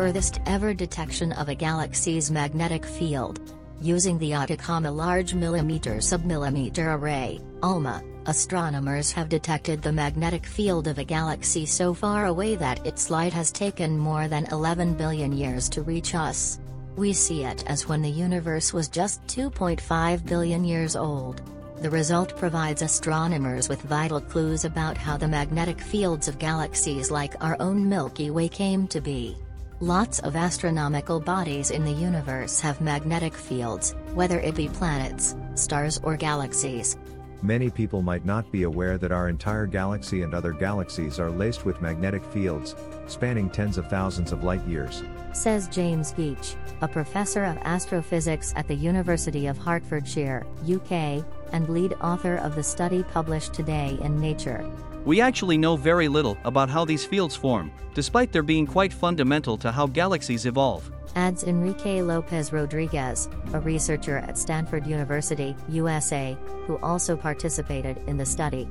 furthest ever detection of a galaxy's magnetic field. Using the Atacama Large Millimeter Submillimeter Array, ALMA, astronomers have detected the magnetic field of a galaxy so far away that its light has taken more than 11 billion years to reach us. We see it as when the universe was just 2.5 billion years old. The result provides astronomers with vital clues about how the magnetic fields of galaxies like our own Milky Way came to be. Lots of astronomical bodies in the universe have magnetic fields, whether it be planets, stars or galaxies. Many people might not be aware that our entire galaxy and other galaxies are laced with magnetic fields, spanning tens of thousands of light years. Says James Geach, a professor of astrophysics at the University of Hertfordshire, UK, and lead author of the study published today in Nature. We actually know very little about how these fields form, despite their being quite fundamental to how galaxies evolve. Adds Enrique Lopez Rodriguez, a researcher at Stanford University, USA, who also participated in the study.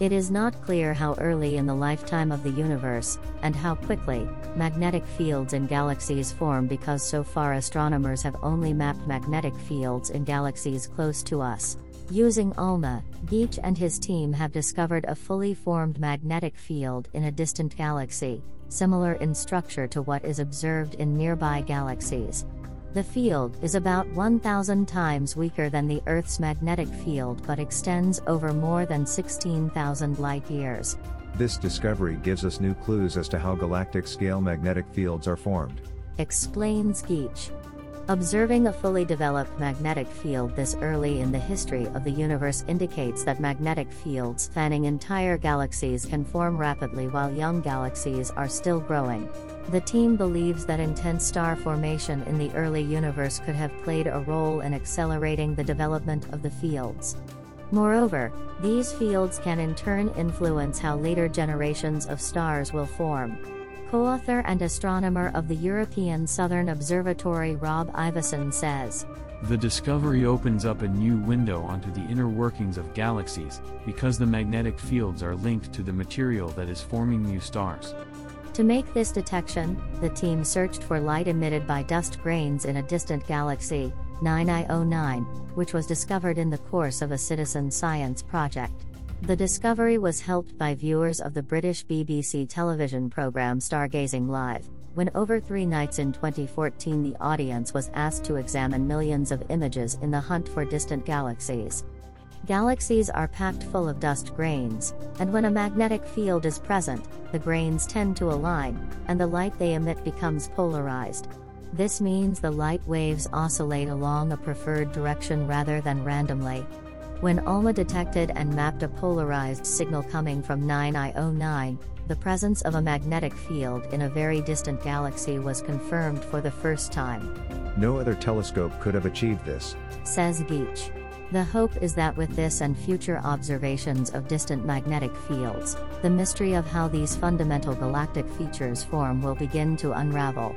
It is not clear how early in the lifetime of the universe, and how quickly, magnetic fields in galaxies form because so far astronomers have only mapped magnetic fields in galaxies close to us. Using ALMA, Geach and his team have discovered a fully formed magnetic field in a distant galaxy, similar in structure to what is observed in nearby galaxies. The field is about 1,000 times weaker than the Earth's magnetic field but extends over more than 16,000 light years. This discovery gives us new clues as to how galactic scale magnetic fields are formed. Explains Geach. Observing a fully developed magnetic field this early in the history of the universe indicates that magnetic fields spanning entire galaxies can form rapidly while young galaxies are still growing. The team believes that intense star formation in the early universe could have played a role in accelerating the development of the fields. Moreover, these fields can in turn influence how later generations of stars will form. Co-author and astronomer of the European Southern Observatory Rob Ivison says, The discovery opens up a new window onto the inner workings of galaxies, because the magnetic fields are linked to the material that is forming new stars. To make this detection, the team searched for light emitted by dust grains in a distant galaxy, 9io9, which was discovered in the course of a citizen science project. The discovery was helped by viewers of the British BBC television programme Stargazing Live, when over three nights in 2014 the audience was asked to examine millions of images in the hunt for distant galaxies. Galaxies are packed full of dust grains, and when a magnetic field is present, the grains tend to align, and the light they emit becomes polarized. This means the light waves oscillate along a preferred direction rather than randomly. When ALMA detected and mapped a polarized signal coming from 9io9, the presence of a magnetic field in a very distant galaxy was confirmed for the first time. No other telescope could have achieved this, says Geach. The hope is that with this and future observations of distant magnetic fields, the mystery of how these fundamental galactic features form will begin to unravel.